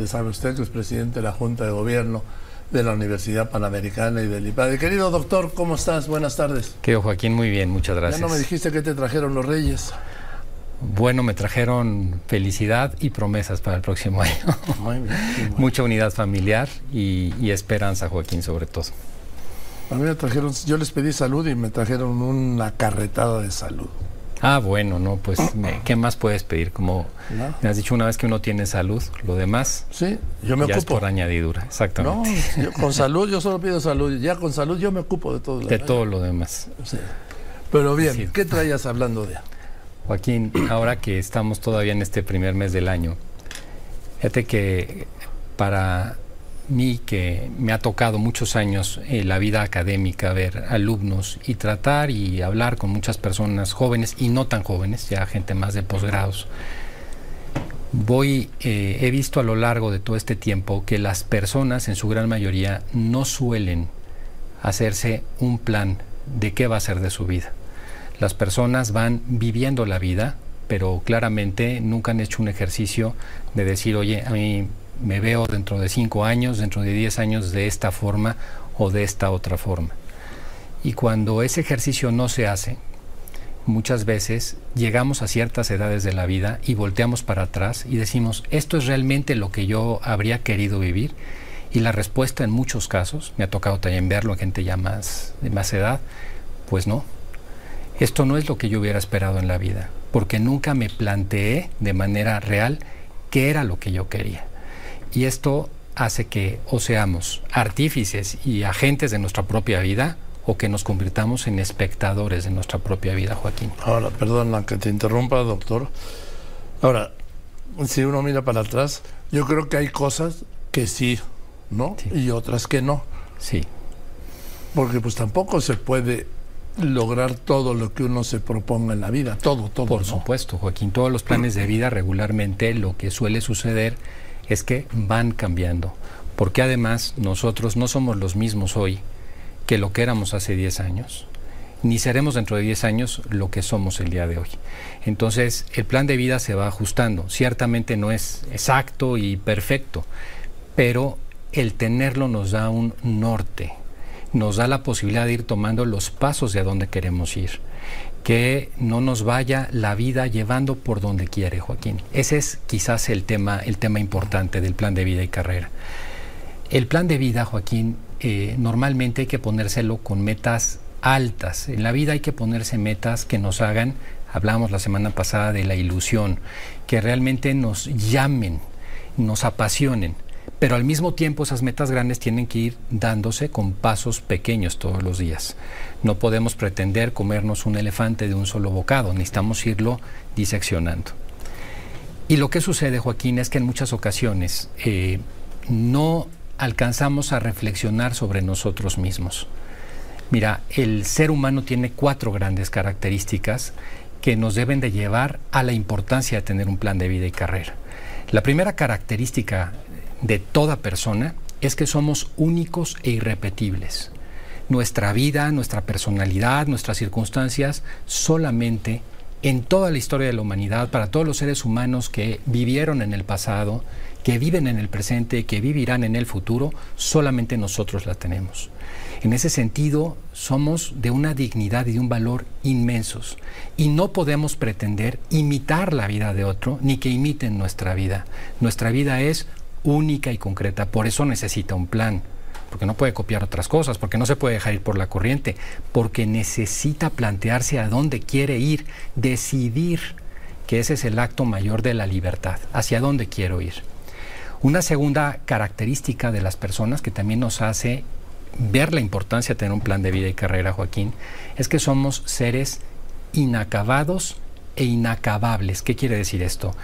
ya sabe usted que es presidente de la Junta de Gobierno de la Universidad Panamericana y del IPADE. Querido doctor, ¿cómo estás? Buenas tardes. Querido Joaquín, muy bien, muchas gracias. Ya no me dijiste que te trajeron los Reyes. Bueno, me trajeron felicidad y promesas para el próximo año. Muy bien, Mucha unidad familiar y, y, esperanza, Joaquín, sobre todo. A mí me trajeron, yo les pedí salud y me trajeron una carretada de salud. Ah, bueno, no, pues, ¿qué más puedes pedir? Como me has dicho una vez que uno tiene salud, lo demás. Sí, yo me ya ocupo. Es por añadidura, exactamente. No, con salud, yo solo pido salud. Ya con salud yo me ocupo de todo lo De todo lo demás. Sí. Pero bien, ¿qué traías hablando de? Joaquín, ahora que estamos todavía en este primer mes del año, fíjate que para mí que me ha tocado muchos años en la vida académica ver alumnos y tratar y hablar con muchas personas jóvenes y no tan jóvenes, ya gente más de posgrados. Voy, eh, he visto a lo largo de todo este tiempo que las personas en su gran mayoría no suelen hacerse un plan de qué va a ser de su vida. Las personas van viviendo la vida, pero claramente nunca han hecho un ejercicio de decir, oye, a mí me veo dentro de cinco años, dentro de diez años de esta forma o de esta otra forma. Y cuando ese ejercicio no se hace, muchas veces llegamos a ciertas edades de la vida y volteamos para atrás y decimos, ¿esto es realmente lo que yo habría querido vivir? Y la respuesta en muchos casos, me ha tocado también verlo en gente ya más de más edad, pues no. Esto no es lo que yo hubiera esperado en la vida, porque nunca me planteé de manera real qué era lo que yo quería. Y esto hace que o seamos artífices y agentes de nuestra propia vida o que nos convirtamos en espectadores de nuestra propia vida, Joaquín. Ahora, perdona que te interrumpa, doctor. Ahora, si uno mira para atrás, yo creo que hay cosas que sí, ¿no? Y otras que no. Sí. Porque pues tampoco se puede lograr todo lo que uno se proponga en la vida, todo, todo. Por supuesto, Joaquín, todos los planes de vida regularmente lo que suele suceder es que van cambiando, porque además nosotros no somos los mismos hoy que lo que éramos hace 10 años, ni seremos dentro de 10 años lo que somos el día de hoy. Entonces, el plan de vida se va ajustando. Ciertamente no es exacto y perfecto, pero el tenerlo nos da un norte, nos da la posibilidad de ir tomando los pasos de a dónde queremos ir que no nos vaya la vida llevando por donde quiere, Joaquín. Ese es quizás el tema, el tema importante del plan de vida y carrera. El plan de vida, Joaquín, eh, normalmente hay que ponérselo con metas altas. En la vida hay que ponerse metas que nos hagan, hablamos la semana pasada de la ilusión, que realmente nos llamen, nos apasionen pero al mismo tiempo esas metas grandes tienen que ir dándose con pasos pequeños todos los días. No podemos pretender comernos un elefante de un solo bocado, necesitamos irlo diseccionando. Y lo que sucede, Joaquín, es que en muchas ocasiones eh, no alcanzamos a reflexionar sobre nosotros mismos. Mira, el ser humano tiene cuatro grandes características que nos deben de llevar a la importancia de tener un plan de vida y carrera. La primera característica de toda persona es que somos únicos e irrepetibles. Nuestra vida, nuestra personalidad, nuestras circunstancias, solamente en toda la historia de la humanidad, para todos los seres humanos que vivieron en el pasado, que viven en el presente, que vivirán en el futuro, solamente nosotros la tenemos. En ese sentido, somos de una dignidad y de un valor inmensos y no podemos pretender imitar la vida de otro ni que imiten nuestra vida. Nuestra vida es única y concreta. Por eso necesita un plan, porque no puede copiar otras cosas, porque no se puede dejar ir por la corriente, porque necesita plantearse a dónde quiere ir, decidir, que ese es el acto mayor de la libertad, hacia dónde quiero ir. Una segunda característica de las personas que también nos hace ver la importancia de tener un plan de vida y carrera, Joaquín, es que somos seres inacabados e inacabables. ¿Qué quiere decir esto?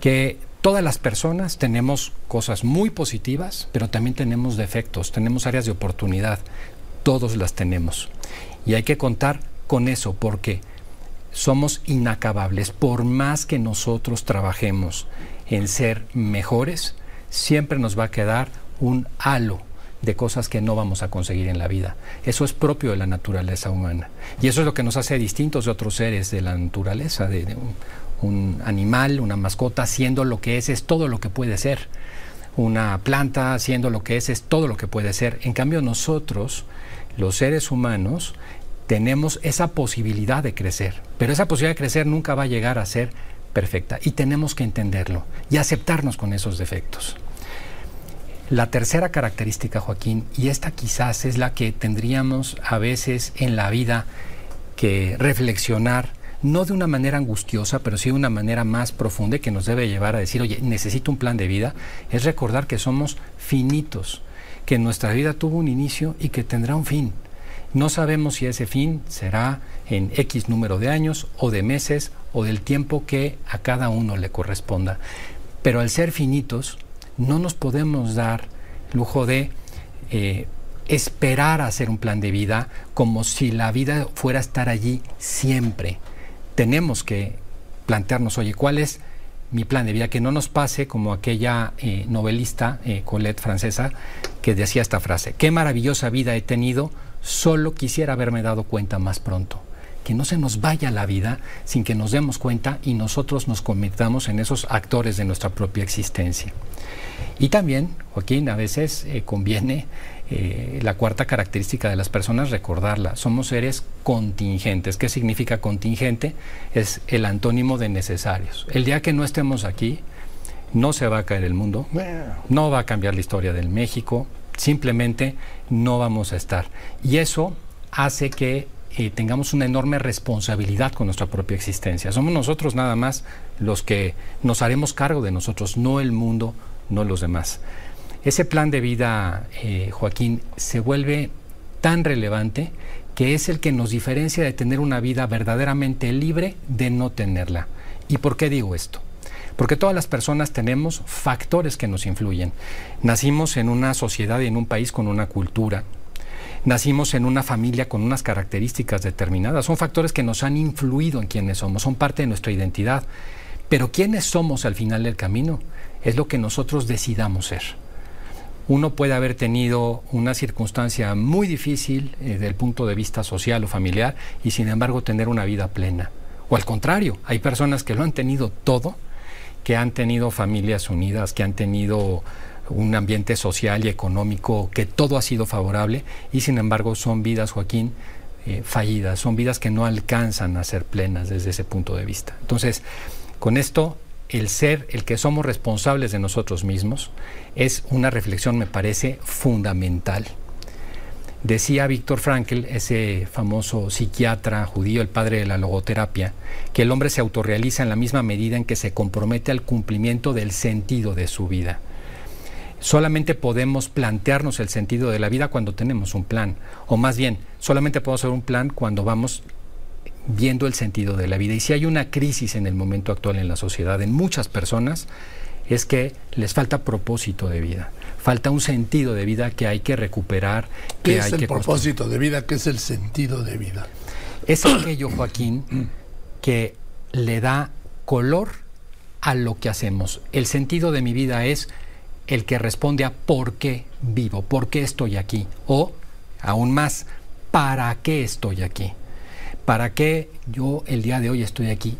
Que Todas las personas tenemos cosas muy positivas, pero también tenemos defectos, tenemos áreas de oportunidad, todos las tenemos. Y hay que contar con eso porque somos inacabables. Por más que nosotros trabajemos en ser mejores, siempre nos va a quedar un halo de cosas que no vamos a conseguir en la vida. Eso es propio de la naturaleza humana. Y eso es lo que nos hace distintos de otros seres de la naturaleza, de, animal, una mascota, siendo lo que es, es todo lo que puede ser. una planta haciendo lo que es, es todo lo que puede ser. En cambio nosotros, los seres humanos, tenemos esa posibilidad de crecer, pero esa posibilidad de crecer nunca va a llegar a ser perfecta y tenemos que entenderlo y aceptarnos con esos defectos. La tercera característica, Joaquín, y esta quizás es la que tendríamos a veces en la vida que reflexionar, no de una manera angustiosa, pero sí de una manera más profunda que nos debe llevar a decir, oye, necesito un plan de vida, es recordar que somos finitos, que nuestra vida tuvo un inicio y que tendrá un fin. No sabemos si ese fin será en X número de años o de meses o del tiempo que a cada uno le corresponda. Pero al ser finitos, no nos podemos dar lujo de eh, esperar a hacer un plan de vida como si la vida fuera a estar allí siempre. Tenemos que plantearnos, oye, ¿cuál es mi plan de vida? Que no nos pase como aquella eh, novelista eh, Colette francesa que decía esta frase, qué maravillosa vida he tenido, solo quisiera haberme dado cuenta más pronto que no se nos vaya la vida sin que nos demos cuenta y nosotros nos convirtamos en esos actores de nuestra propia existencia. Y también, Joaquín, a veces eh, conviene eh, la cuarta característica de las personas recordarla. Somos seres contingentes. ¿Qué significa contingente? Es el antónimo de necesarios. El día que no estemos aquí, no se va a caer el mundo, no va a cambiar la historia del México, simplemente no vamos a estar. Y eso hace que eh, tengamos una enorme responsabilidad con nuestra propia existencia. Somos nosotros nada más los que nos haremos cargo de nosotros, no el mundo, no los demás. Ese plan de vida, eh, Joaquín, se vuelve tan relevante que es el que nos diferencia de tener una vida verdaderamente libre de no tenerla. ¿Y por qué digo esto? Porque todas las personas tenemos factores que nos influyen. Nacimos en una sociedad y en un país con una cultura, nacimos en una familia con unas características determinadas. Son factores que nos han influido en quienes somos, son parte de nuestra identidad. Pero quiénes somos al final del camino es lo que nosotros decidamos ser. Uno puede haber tenido una circunstancia muy difícil eh, desde el punto de vista social o familiar y sin embargo tener una vida plena. O al contrario, hay personas que lo han tenido todo, que han tenido familias unidas, que han tenido un ambiente social y económico que todo ha sido favorable y sin embargo son vidas, Joaquín, eh, fallidas, son vidas que no alcanzan a ser plenas desde ese punto de vista. Entonces, con esto, el ser, el que somos responsables de nosotros mismos, es una reflexión, me parece, fundamental. Decía Víctor Frankl, ese famoso psiquiatra judío, el padre de la logoterapia, que el hombre se autorrealiza en la misma medida en que se compromete al cumplimiento del sentido de su vida. Solamente podemos plantearnos el sentido de la vida cuando tenemos un plan, o más bien, solamente podemos hacer un plan cuando vamos viendo el sentido de la vida. Y si hay una crisis en el momento actual en la sociedad, en muchas personas, es que les falta propósito de vida, falta un sentido de vida que hay que recuperar. ¿Qué es el propósito de vida? ¿Qué es el sentido de vida? Es aquello, Joaquín, que le da color a lo que hacemos. El sentido de mi vida es el que responde a por qué vivo, por qué estoy aquí, o aún más, para qué estoy aquí, para qué yo el día de hoy estoy aquí.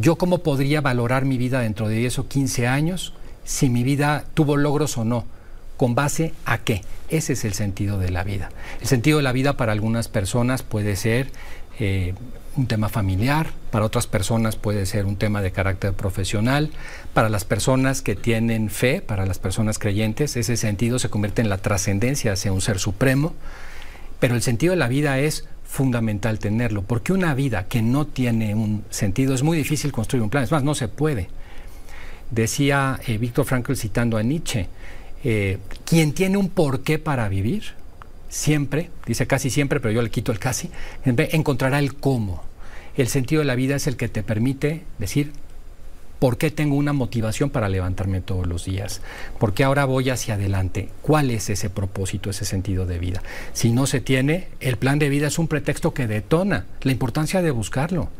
Yo cómo podría valorar mi vida dentro de 10 o 15 años si mi vida tuvo logros o no, con base a qué. Ese es el sentido de la vida. El sentido de la vida para algunas personas puede ser eh, un tema familiar, para otras personas puede ser un tema de carácter profesional, para las personas que tienen fe, para las personas creyentes, ese sentido se convierte en la trascendencia hacia un ser supremo, pero el sentido de la vida es fundamental tenerlo, porque una vida que no tiene un sentido es muy difícil construir un plan, es más, no se puede. Decía eh, Víctor Frankl citando a Nietzsche, eh, quien tiene un porqué para vivir, siempre, dice casi siempre, pero yo le quito el casi, encontrará el cómo. El sentido de la vida es el que te permite decir, ¿por qué tengo una motivación para levantarme todos los días? ¿Por qué ahora voy hacia adelante? ¿Cuál es ese propósito, ese sentido de vida? Si no se tiene, el plan de vida es un pretexto que detona la importancia de buscarlo.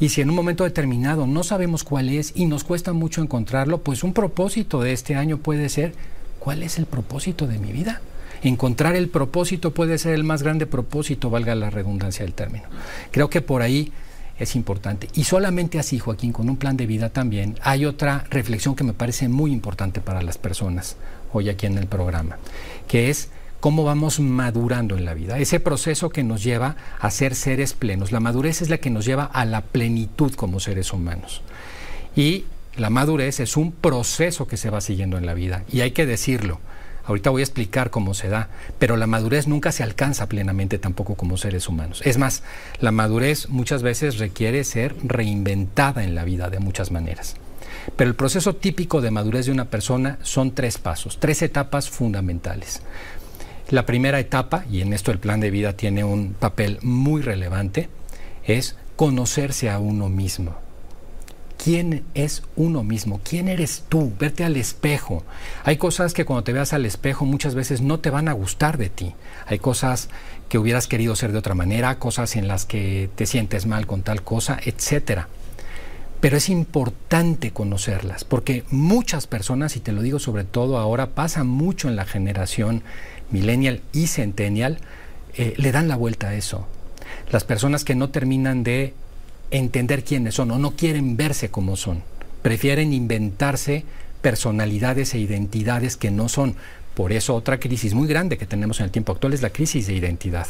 Y si en un momento determinado no sabemos cuál es y nos cuesta mucho encontrarlo, pues un propósito de este año puede ser, ¿cuál es el propósito de mi vida? encontrar el propósito puede ser el más grande propósito, valga la redundancia del término. Creo que por ahí es importante. Y solamente así, Joaquín, con un plan de vida también, hay otra reflexión que me parece muy importante para las personas hoy aquí en el programa, que es cómo vamos madurando en la vida. Ese proceso que nos lleva a ser seres plenos. La madurez es la que nos lleva a la plenitud como seres humanos. Y la madurez es un proceso que se va siguiendo en la vida. Y hay que decirlo. Ahorita voy a explicar cómo se da, pero la madurez nunca se alcanza plenamente tampoco como seres humanos. Es más, la madurez muchas veces requiere ser reinventada en la vida de muchas maneras. Pero el proceso típico de madurez de una persona son tres pasos, tres etapas fundamentales. La primera etapa, y en esto el plan de vida tiene un papel muy relevante, es conocerse a uno mismo. ¿Quién es uno mismo? ¿Quién eres tú? Verte al espejo. Hay cosas que cuando te veas al espejo muchas veces no te van a gustar de ti. Hay cosas que hubieras querido ser de otra manera, cosas en las que te sientes mal con tal cosa, etcétera. Pero es importante conocerlas, porque muchas personas, y te lo digo sobre todo ahora, pasa mucho en la generación millennial y centennial, eh, le dan la vuelta a eso. Las personas que no terminan de entender quiénes son o no quieren verse como son, prefieren inventarse personalidades e identidades que no son. Por eso otra crisis muy grande que tenemos en el tiempo actual es la crisis de identidad.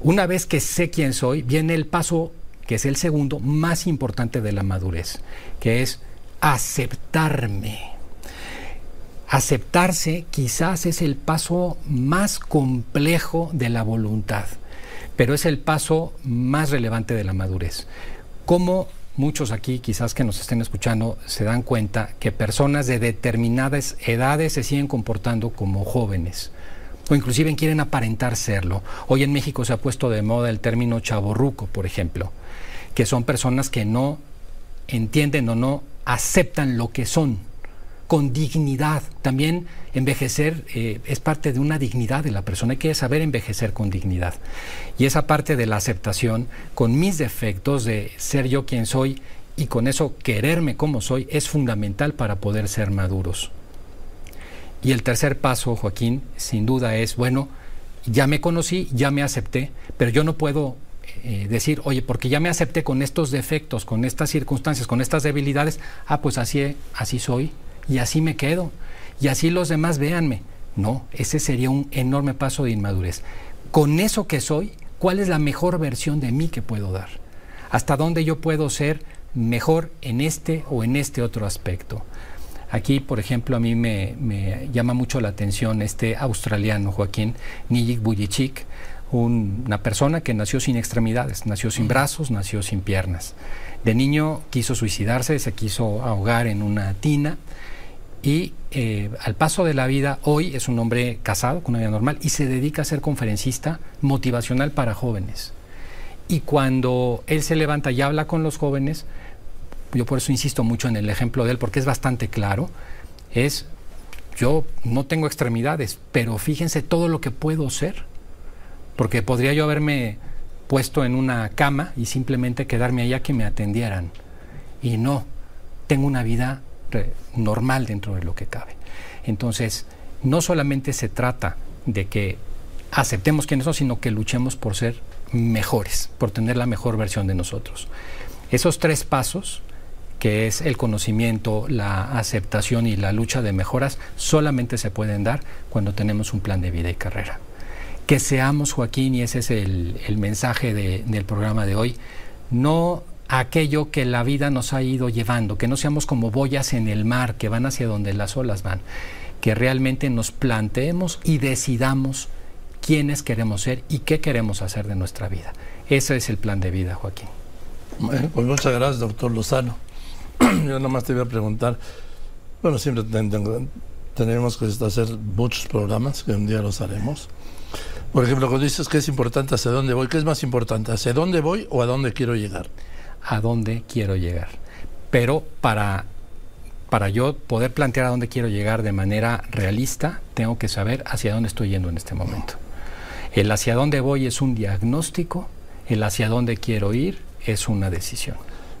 Una vez que sé quién soy, viene el paso que es el segundo más importante de la madurez, que es aceptarme. Aceptarse quizás es el paso más complejo de la voluntad, pero es el paso más relevante de la madurez. Como muchos aquí quizás que nos estén escuchando se dan cuenta que personas de determinadas edades se siguen comportando como jóvenes o inclusive quieren aparentar serlo. Hoy en México se ha puesto de moda el término chaborruco, por ejemplo, que son personas que no entienden o no aceptan lo que son con dignidad. También envejecer eh, es parte de una dignidad de la persona. Hay que saber envejecer con dignidad. Y esa parte de la aceptación, con mis defectos, de ser yo quien soy y con eso quererme como soy, es fundamental para poder ser maduros. Y el tercer paso, Joaquín, sin duda es, bueno, ya me conocí, ya me acepté, pero yo no puedo eh, decir, oye, porque ya me acepté con estos defectos, con estas circunstancias, con estas debilidades, ah, pues así, así soy, y así me quedo. Y así los demás véanme. No, ese sería un enorme paso de inmadurez. Con eso que soy, ¿cuál es la mejor versión de mí que puedo dar? ¿Hasta dónde yo puedo ser mejor en este o en este otro aspecto? Aquí, por ejemplo, a mí me, llama mucho la atención este australiano, Joaquín Nijik Bujicic, una persona que nació sin extremidades, nació sin brazos, nació sin piernas. De niño quiso suicidarse, se quiso ahogar en una tina y eh, al paso de la vida, hoy es un hombre casado con una vida normal y se dedica a ser conferencista motivacional para jóvenes. Y cuando él se levanta y habla con los jóvenes, yo por eso insisto mucho en el ejemplo de él, porque es bastante claro, es, yo no tengo extremidades, pero fíjense todo lo que puedo ser, porque podría yo haberme puesto en una cama y simplemente quedarme allá que me atendieran. Y no, tengo una vida normal dentro de lo que cabe. Entonces, no solamente se trata de que aceptemos quiénes somos, sino que luchemos por ser mejores, por tener la mejor versión de nosotros. Esos tres pasos, que es el conocimiento, la aceptación y la lucha de mejoras, solamente se pueden dar cuando tenemos un plan de vida y carrera. Que seamos, Joaquín, y ese es el, mensaje del programa de hoy, no aquello que la vida nos ha ido llevando, que no seamos como boyas en el mar que van hacia donde las olas van, que realmente nos planteemos y decidamos quiénes queremos ser y qué queremos hacer de nuestra vida. Ese es el plan de vida, Joaquín. Bueno, pues muchas gracias, doctor Lozano. Yo nomás te iba a preguntar, bueno, siempre tenemos que hacer muchos programas, que un día los haremos. Por ejemplo, cuando dices que es importante hacia dónde voy, ¿qué es más importante? ¿Hacia dónde voy o a dónde quiero llegar? A dónde quiero llegar. Pero para, para yo poder plantear a dónde quiero llegar de manera realista, tengo que saber hacia dónde estoy yendo en este momento. El hacia dónde voy es un diagnóstico, el hacia dónde quiero ir es una decisión.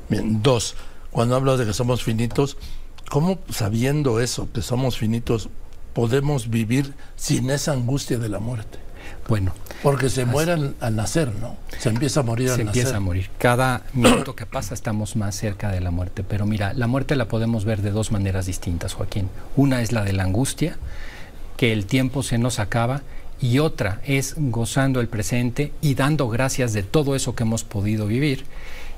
Bien, dos, cuando hablas de que somos finitos, ¿cómo sabiendo eso, que somos finitos, podemos vivir sin esa angustia de la muerte? Bueno. Porque se muere al, nacer, ¿no? Se empieza a morir al nacer. Se empieza a morir. Cada minuto que pasa estamos más cerca de la muerte. Pero mira, la muerte la podemos ver de dos maneras distintas, Joaquín. Una es la de la angustia, que el tiempo se nos acaba, y otra es gozando el presente y dando gracias de todo eso que hemos podido vivir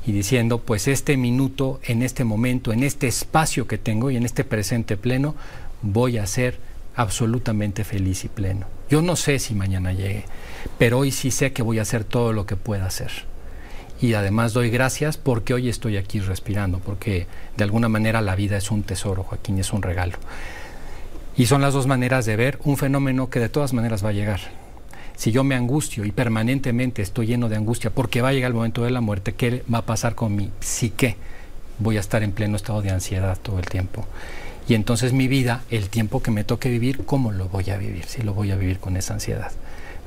y diciendo, pues este minuto, en este momento, en este espacio que tengo y en este presente pleno, voy a ser absolutamente feliz y pleno. Yo no sé si mañana llegue, pero hoy sí sé que voy a hacer todo lo que pueda hacer. Y además doy gracias porque hoy estoy aquí respirando, porque de alguna manera la vida es un tesoro, Joaquín, es un regalo. Y son las dos maneras de ver un fenómeno que de todas maneras va a llegar. Si yo me angustio y permanentemente estoy lleno de angustia porque va a llegar el momento de la muerte, ¿qué va a pasar con mi psique? Voy a estar en pleno estado de ansiedad todo el tiempo. Y entonces mi vida, el tiempo que me toque vivir, ¿cómo lo voy a vivir? Si lo voy a vivir con esa ansiedad.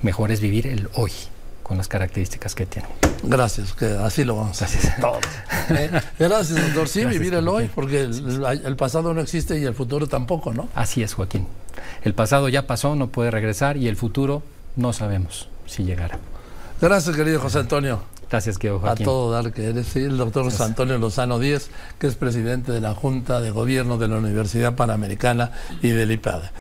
Mejor es vivir el hoy, con las características que tiene. Gracias, que así lo vamos a hacer todos. Eh, gracias, doctor. Sí, vivir el hoy, porque el, pasado no existe y el futuro tampoco, ¿no? Así es, Joaquín. El pasado ya pasó, no puede regresar y el futuro no sabemos si llegará. Gracias, querido José Antonio. Gracias, que A todo dar que eres el doctor José Antonio Lozano Díez, que es presidente de la Junta de Gobierno de la Universidad Panamericana y del IPAD.